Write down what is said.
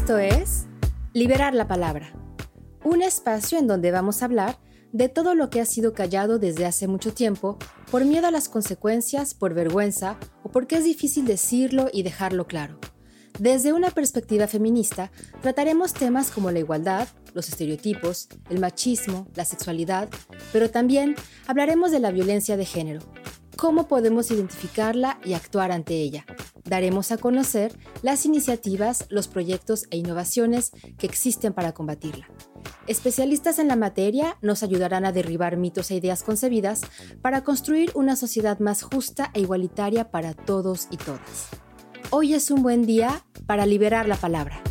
Esto es Liberar la Palabra, un espacio en donde vamos a hablar de todo lo que ha sido callado desde hace mucho tiempo por miedo a las consecuencias, por vergüenza o porque es difícil decirlo y dejarlo claro. Desde una perspectiva feminista, trataremos temas como la igualdad, los estereotipos, el machismo, la sexualidad, pero también hablaremos de la violencia de género, cómo podemos identificarla y actuar ante ella. Daremos a conocer las iniciativas, los proyectos e innovaciones que existen para combatirla. Especialistas en la materia nos ayudarán a derribar mitos e ideas concebidas para construir una sociedad más justa e igualitaria para todos y todas. Hoy es un buen día para liberar la palabra.